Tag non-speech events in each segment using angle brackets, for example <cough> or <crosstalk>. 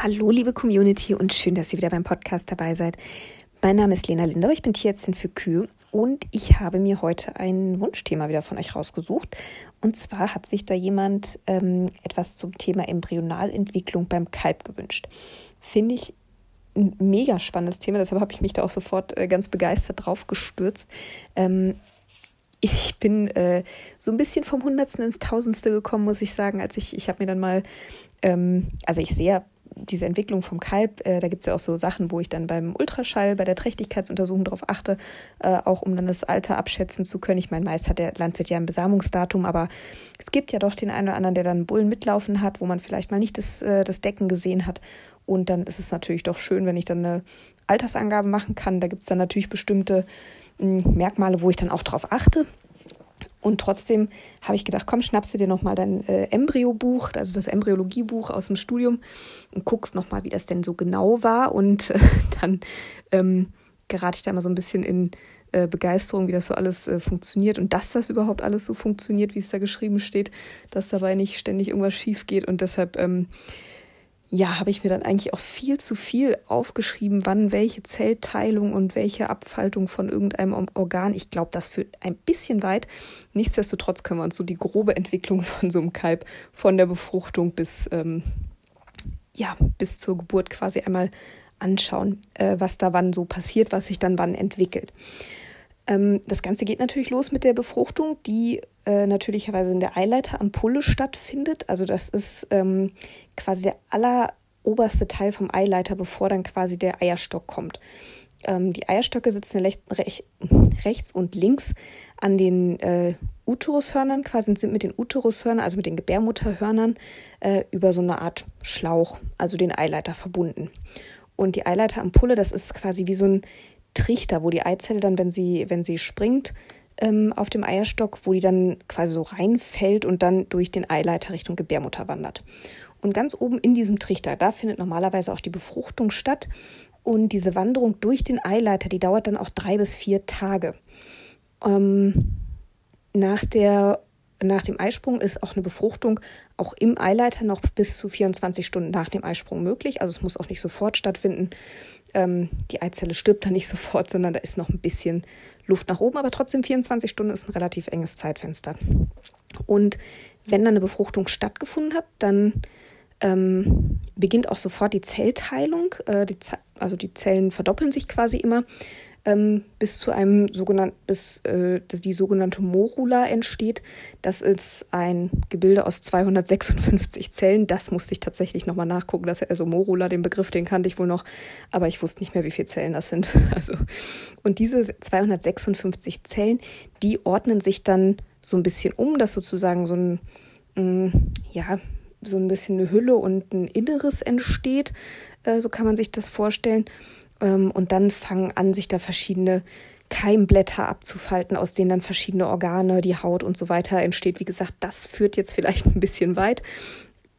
Hallo, liebe Community und schön, dass ihr wieder beim Podcast dabei seid. Mein Name ist Lena Lindau, ich bin Tierärztin für Kühe und ich habe mir heute ein Wunschthema wieder von euch rausgesucht. Und zwar hat sich da jemand ähm, etwas zum Thema Embryonalentwicklung beim Kalb gewünscht. Finde ich ein mega spannendes Thema, deshalb habe ich mich da auch sofort äh, ganz begeistert drauf gestürzt. Ähm, ich bin äh, so ein bisschen vom Hundertsten ins Tausendste gekommen, muss ich sagen, als ich, ich habe mir dann mal, ähm, also ich sehe diese Entwicklung vom Kalb, äh, da gibt es ja auch so Sachen, wo ich dann beim Ultraschall, bei der Trächtigkeitsuntersuchung darauf achte, äh, auch um dann das Alter abschätzen zu können. Ich meine, meist hat der Landwirt ja ein Besamungsdatum, aber es gibt ja doch den einen oder anderen, der dann Bullen mitlaufen hat, wo man vielleicht mal nicht das, äh, das Decken gesehen hat. Und dann ist es natürlich doch schön, wenn ich dann eine Altersangabe machen kann. Da gibt es dann natürlich bestimmte hm, Merkmale, wo ich dann auch darauf achte. Und trotzdem habe ich gedacht, komm, schnappst du dir nochmal dein äh, Embryobuch, also das Embryologiebuch aus dem Studium und guckst nochmal, wie das denn so genau war. Und äh, <laughs> dann ähm, gerate ich da mal so ein bisschen in äh, Begeisterung, wie das so alles äh, funktioniert und dass das überhaupt alles so funktioniert, wie es da geschrieben steht, dass dabei nicht ständig irgendwas schief geht. Und deshalb ähm, ja, habe ich mir dann eigentlich auch viel zu viel aufgeschrieben, wann welche Zellteilung und welche Abfaltung von irgendeinem Organ. Ich glaube, das führt ein bisschen weit. Nichtsdestotrotz können wir uns so die grobe Entwicklung <laughs> von so einem Kalb von der Befruchtung bis, ähm, ja, bis zur Geburt quasi einmal anschauen, äh, was da wann so passiert, was sich dann wann entwickelt. Ähm, das Ganze geht natürlich los mit der Befruchtung, die äh, natürlicherweise in der Eileiterampulle stattfindet. Also das ist ähm, quasi der alleroberste Teil vom Eileiter, bevor dann quasi der Eierstock kommt. Ähm, die Eierstöcke sitzen rech rech rechts und links an den äh, Uterushörnern, quasi sind mit den Uterushörnern, also mit den Gebärmutterhörnern, äh, über so eine Art Schlauch, also den Eileiter verbunden. Und die Eileiterampulle, das ist quasi wie so ein Trichter, wo die Eizelle dann, wenn sie, wenn sie springt, ähm, auf dem Eierstock, wo die dann quasi so reinfällt und dann durch den Eileiter Richtung Gebärmutter wandert. Und ganz oben in diesem Trichter, da findet normalerweise auch die Befruchtung statt. Und diese Wanderung durch den Eileiter, die dauert dann auch drei bis vier Tage. Ähm, nach, der, nach dem Eisprung ist auch eine Befruchtung auch im Eileiter noch bis zu 24 Stunden nach dem Eisprung möglich. Also es muss auch nicht sofort stattfinden ähm, die Eizelle stirbt da nicht <laughs> sofort, sondern da ist noch ein bisschen Luft nach oben, aber trotzdem 24 Stunden ist ein relativ enges Zeitfenster. Und wenn dann eine Befruchtung stattgefunden hat, dann ähm, beginnt auch sofort die Zellteilung. Äh, die, also die Zellen verdoppeln sich quasi immer ähm, bis zu einem sogenannten, bis äh, die sogenannte Morula entsteht. Das ist ein Gebilde aus 256 Zellen. Das musste ich tatsächlich nochmal nachgucken. Das also Morula, den Begriff, den kannte ich wohl noch, aber ich wusste nicht mehr, wie viele Zellen das sind. <laughs> Also, und diese 256 Zellen, die ordnen sich dann so ein bisschen um, dass sozusagen so ein, mh, mm, ja, so ein bisschen eine Hülle und ein Inneres entsteht. Äh, so kann man sich das vorstellen. Ähm, und dann fangen an, sich da verschiedene Keimblätter abzufalten, aus denen dann verschiedene Organe, die Haut und so weiter entsteht. Wie gesagt, das führt jetzt vielleicht ein bisschen weit.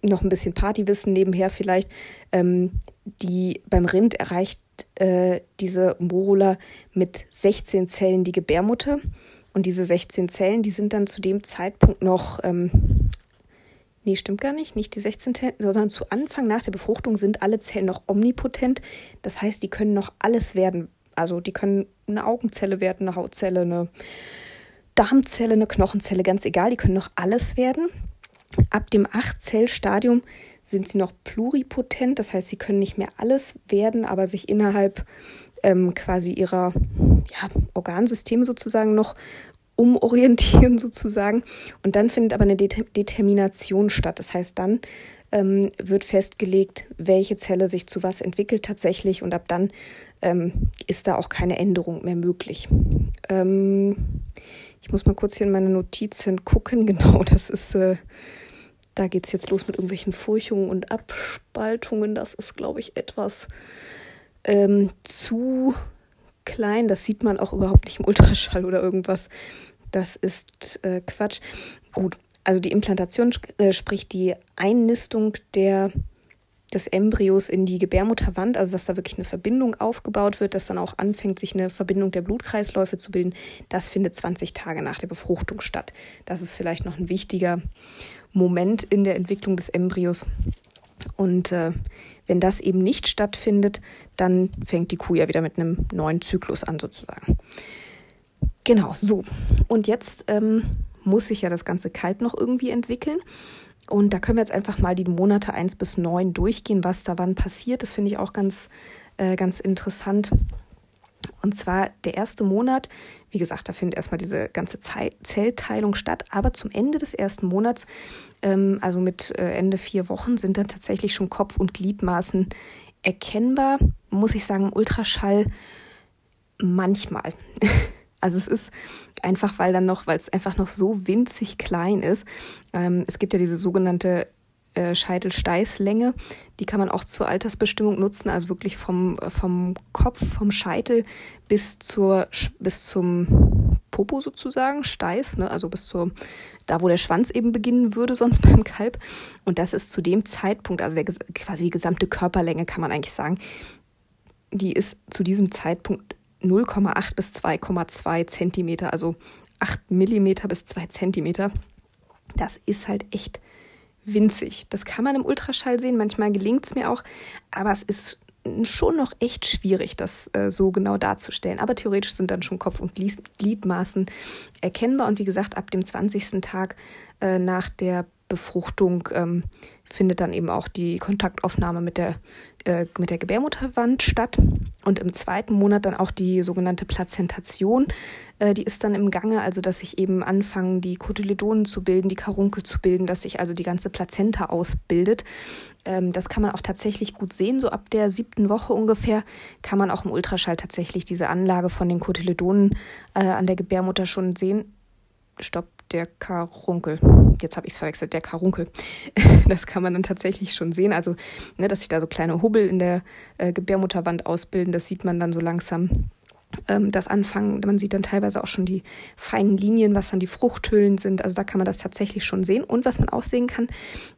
Noch ein bisschen Partywissen nebenher vielleicht. Ähm, die, beim Rind erreicht äh, diese Morula mit 16 Zellen die Gebärmutter. Und diese 16 Zellen, die sind dann zu dem Zeitpunkt noch ähm, Nee, stimmt gar nicht. Nicht die 16 Zellen, sondern zu Anfang nach der Befruchtung sind alle Zellen noch omnipotent. Das heißt, die können noch alles werden. Also die können eine Augenzelle werden, eine Hautzelle, eine Darmzelle, eine Knochenzelle, ganz egal. Die können noch alles werden. Ab dem 8-Zell-Stadium sind sie noch pluripotent. Das heißt, sie können nicht mehr alles werden, aber sich innerhalb ähm, quasi ihrer ja, Organsysteme sozusagen noch umorientieren <laughs> sozusagen. Und dann findet aber eine Determination statt. Das heißt, dann ähm, wird festgelegt, welche Zelle sich zu was entwickelt tatsächlich und ab dann ähm, ist da auch keine Änderung mehr möglich. Ähm, ich muss mal kurz hier in meine Notizen gucken. <laughs> Genau, das ist, äh, da geht es jetzt los mit irgendwelchen Furchungen und Abspaltungen. Das ist, glaube ich, etwas ähm, zu klein. Das sieht man auch überhaupt nicht im Ultraschall oder irgendwas. Das ist äh, Quatsch. Gut, also die Implantation, äh, sprich die Einnistung der, des Embryos in die Gebärmutterwand, also dass da wirklich eine Verbindung aufgebaut wird, dass dann auch anfängt, sich eine Verbindung der Blutkreisläufe zu bilden, das findet 20 Tage nach der Befruchtung statt. Das ist vielleicht noch ein wichtiger Moment in der Entwicklung des Embryos. Und äh, wenn das eben nicht stattfindet, dann fängt die Kuh ja wieder mit einem neuen Zyklus an sozusagen. Genau, so. Und jetzt ähm, muss sich ja das ganze Kalb noch irgendwie entwickeln. Und da können wir jetzt einfach mal die Monate 1 bis 9 durchgehen, was da wann passiert. Das finde ich auch ganz, äh, ganz interessant. Und zwar der erste Monat, wie gesagt, da findet erstmal diese ganze Zellteilung statt, aber zum Ende des ersten Monats, ähm, also mit äh, Ende vier Wochen, sind dann tatsächlich schon Kopf- und Gliedmaßen erkennbar. Muss ich sagen, Ultraschall manchmal. <laughs> Also es ist einfach, weil dann noch, weil es einfach noch so winzig klein ist. Ähm, es gibt ja diese sogenannte äh, Scheitelsteißlänge. Die kann man auch zur Altersbestimmung nutzen, also wirklich vom, vom Kopf, vom Scheitel bis zur bis zum Popo sozusagen, Steiß, ne? also bis zur da, wo der Schwanz eben beginnen würde, sonst <laughs> beim Kalb. Und das ist zu dem Zeitpunkt, also der, quasi die gesamte Körperlänge, kann man eigentlich sagen, die ist zu diesem Zeitpunkt 0,8 bis 2,2 Zentimeter, also 8 Millimeter bis 2 Zentimeter. Das ist halt echt winzig. Das kann man im Ultraschall sehen, manchmal gelingt es mir auch, aber es ist schon noch echt schwierig, das äh, so genau darzustellen. Aber theoretisch sind dann schon Kopf- und Gliedmaßen erkennbar. Und wie gesagt, ab dem 20. Tag äh, nach der Befruchtung ähm, findet dann eben auch die Kontaktaufnahme mit der, äh, mit der Gebärmutterwand statt. Und im zweiten Monat dann auch die sogenannte Plazentation. Äh, die ist dann im Gange, also dass sich eben anfangen, die Kotyledonen zu bilden, die Karunkel zu bilden, dass sich also die ganze Plazenta ausbildet. Ähm, das kann man auch tatsächlich gut sehen. So ab der siebten Woche ungefähr kann man auch im Ultraschall tatsächlich diese Anlage von den Kotyledonen äh, an der Gebärmutter schon sehen. Stopp, der Karunkel. Jetzt habe ich es verwechselt, der Karunkel. <laughs> Das kann man dann tatsächlich schon sehen. Also, ne, dass sich da so kleine Hubbel in der äh, Gebärmutterwand ausbilden, das sieht man dann so langsam. Ähm, das Anfangen, man sieht dann teilweise auch schon die feinen Linien, was dann die Fruchthüllen sind. Also da kann man das tatsächlich schon sehen. Und was man auch sehen kann,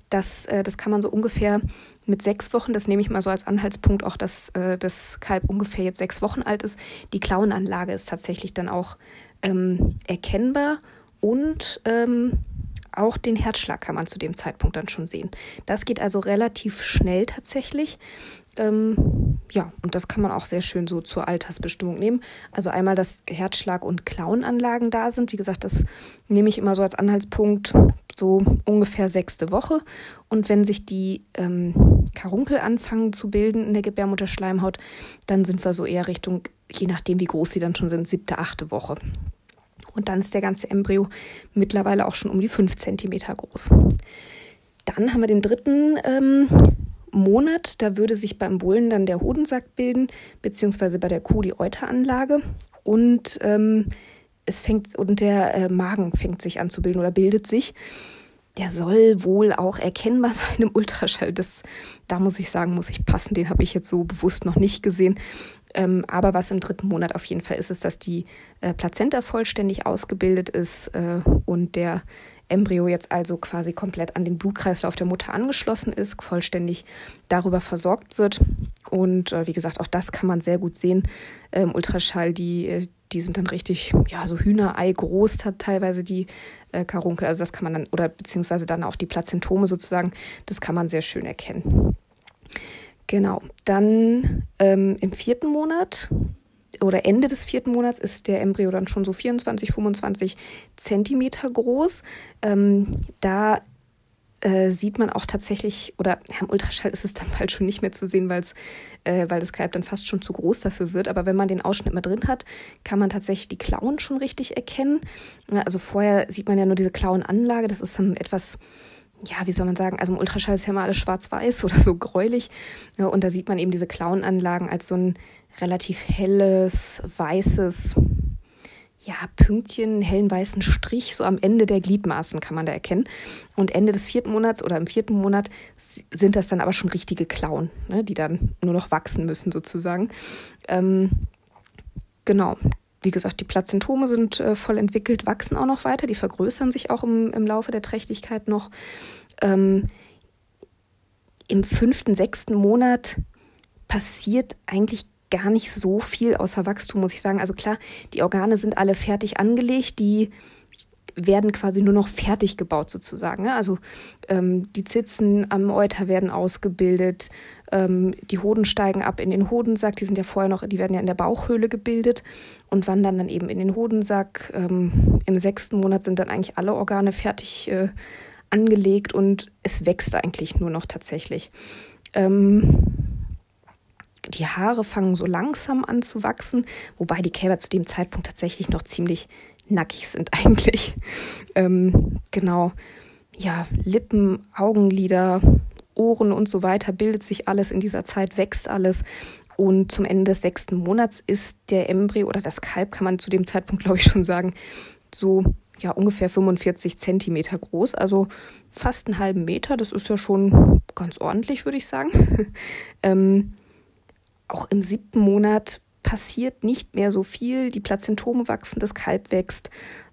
dass, äh, das kann man so ungefähr mit sechs Wochen, das nehme ich mal so als Anhaltspunkt, auch dass äh, das Kalb ungefähr jetzt sechs Wochen alt ist. Die Klauenanlage ist tatsächlich dann auch ähm, erkennbar und ähm, auch den Herzschlag kann man zu dem Zeitpunkt dann schon sehen. Das geht also relativ schnell tatsächlich. Ähm, ja, und das kann man auch sehr schön so zur Altersbestimmung nehmen. Also einmal, dass Herzschlag und Klauenanlagen da sind. Wie gesagt, das nehme ich immer so als Anhaltspunkt, so ungefähr sechste Woche. Und wenn sich die ähm, Karunkel anfangen zu bilden in der Gebärmutterschleimhaut, dann sind wir so eher Richtung, je nachdem wie groß sie dann schon sind, siebte, achte Woche. Und dann ist der ganze Embryo mittlerweile auch schon um die fünf Zentimeter groß. Dann haben wir den dritten ähm, Monat. Da würde sich beim Bullen dann der Hodensack bilden, beziehungsweise bei der Kuh die Euteranlage. Und ähm, es fängt und der äh, Magen fängt sich an zu bilden oder bildet sich. Der soll wohl auch erkennbar <laughs> sein im Ultraschall. Das, da muss ich sagen, muss ich passen. Den habe ich jetzt so bewusst noch nicht gesehen. Ähm, aber was im dritten Monat auf jeden Fall ist, ist, dass die äh, Plazenta vollständig ausgebildet ist äh, und der Embryo jetzt also quasi komplett an den Blutkreislauf der Mutter angeschlossen ist, vollständig darüber versorgt wird. Und äh, wie gesagt, auch das kann man sehr gut sehen im Ultraschall. Die, äh, die sind dann richtig, ja, so Hühnerei groß hat teilweise die äh, Karunkel. Also das kann man dann, oder beziehungsweise dann auch die Plazentome sozusagen, das kann man sehr schön erkennen. Genau. Dann ähm, im vierten Monat oder Ende des vierten Monats ist der Embryo dann schon so 24, 25 Zentimeter groß. Ähm, da äh, sieht man auch tatsächlich, oder ja, im Ultraschall ist es dann <laughs> bald schon nicht mehr zu sehen, äh, weil das Kalb dann fast schon zu groß dafür wird. Aber wenn man den Ausschnitt mal drin hat, kann man tatsächlich die Klauen schon richtig erkennen. Also vorher sieht man ja nur diese Klauenanlage, das ist dann etwas ja, wie soll man sagen, also im Ultraschall ist ja mal alles schwarz-weiß oder so gräulich. und da sieht man eben diese Klauenanlagen als so ein relativ helles, weißes, ja, Pünktchen, hellen weißen Strich, so am Ende der Gliedmaßen kann man da erkennen. Und Ende des vierten Monats oder im vierten Monat sind das dann aber schon richtige Klauen, ne, die dann nur noch wachsen müssen sozusagen. Ähm, genau, wie gesagt, die Plazentome sind äh, voll entwickelt, wachsen auch noch weiter, die vergrößern sich auch im, im Laufe der Trächtigkeit noch. Ähm, Im fünften, sechsten Monat passiert eigentlich gar nicht so viel außer Wachstum, muss ich sagen. Also klar, die Organe sind alle fertig angelegt, die werden quasi nur noch fertig gebaut sozusagen. Ne? Also ähm, die Zitzen am Euter werden ausgebildet, ähm, die Hoden steigen ab in den Hodensack, die sind ja vorher noch, die werden ja in der Bauchhöhle gebildet und wandern dann eben in den Hodensack. Ähm, Im sechsten Monat sind dann eigentlich alle Organe fertig äh, angelegt und es wächst eigentlich nur noch tatsächlich. Ähm, die Haare fangen so langsam an zu wachsen, wobei die Kälber zu dem Zeitpunkt tatsächlich noch ziemlich nackig sind <laughs> eigentlich. Ähm, genau. Ja, Lippen, Augenlider, Ohren und so weiter bildet sich alles in dieser Zeit, wächst alles. Und zum Ende des sechsten Monats ist der Embryo oder das Kalb, kann man zu dem Zeitpunkt, glaube ich, schon sagen, so ja ungefähr 45 Zentimeter groß, also fast einen halben Meter. Das ist ja schon ganz ordentlich, würde ich sagen. <laughs> ähm, auch im siebten Monat passiert nicht mehr so viel. Die Plazentome wachsen, das Kalb wächst.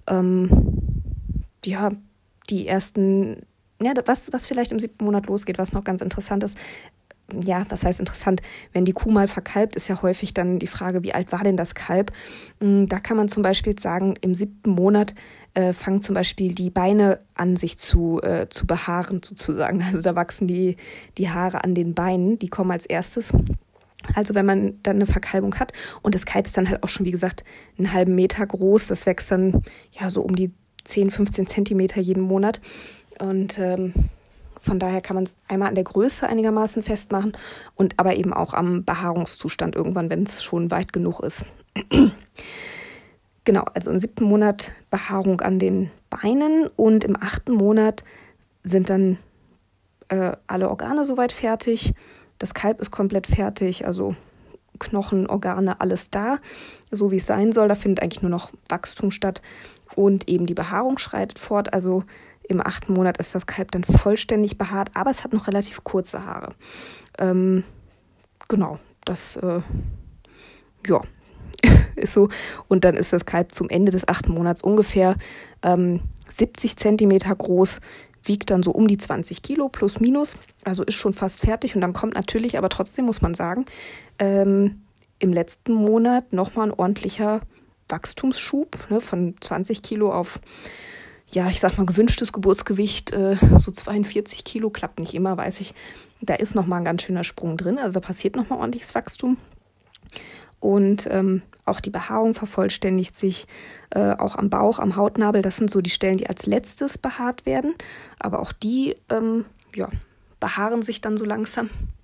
Ähm, ja, die ersten, ja, was, was vielleicht im siebten Monat losgeht, was noch ganz interessant ist, ja, was heißt interessant? Wenn die Kuh mal verkalbt, ist ja häufig dann die Frage, wie alt war denn das Kalb? Mm, da kann man zum Beispiel sagen, im siebten Monat äh, fangen zum Beispiel die Beine an, sich zu, äh, zu behaaren, sozusagen. <laughs> Also da wachsen die, die Haare an den Beinen, die kommen als erstes. Also wenn man dann eine Verkalbung hat und das Kalb ist dann halt auch schon, wie gesagt, einen halben Meter groß, das wächst dann ja so um die 10, 15 Zentimeter jeden Monat. Und ähm, von daher kann man es einmal an der Größe einigermaßen festmachen und aber eben auch am Behaarungszustand irgendwann, wenn es schon weit genug ist. genau, also im siebten Monat Behaarung an den Beinen und im achten Monat sind dann äh, alle Organe soweit fertig. Das Kalb ist komplett fertig, also Knochen, Organe, alles da, so wie es sein soll. Da findet eigentlich nur noch Wachstum statt und eben die Behaarung schreitet fort. Also im achten Monat ist das Kalb dann vollständig behaart, aber es hat noch relativ kurze Haare. Ähm, genau, das äh, ja, <laughs> ist so. Und dann ist das Kalb zum Ende des achten Monats ungefähr ähm, 70 Zentimeter groß, wiegt dann so um die 20 Kilo plus minus, also ist schon fast fertig. Und dann kommt natürlich, aber trotzdem muss man sagen, ähm, im letzten Monat nochmal ein ordentlicher Wachstumsschub ne, von 20 Kilo auf ja, ich sag mal, gewünschtes Geburtsgewicht, äh, so 42 Kilo, klappt nicht immer, weiß ich. Da ist nochmal ein ganz schöner Sprung drin, also da passiert nochmal ordentliches Wachstum. Und ähm, auch die Behaarung vervollständigt sich, äh, auch am Bauch, am Hautnabel. Das sind so die Stellen, die als letztes behaart werden. Aber auch die, ähm, ja, behaaren sich dann so langsam.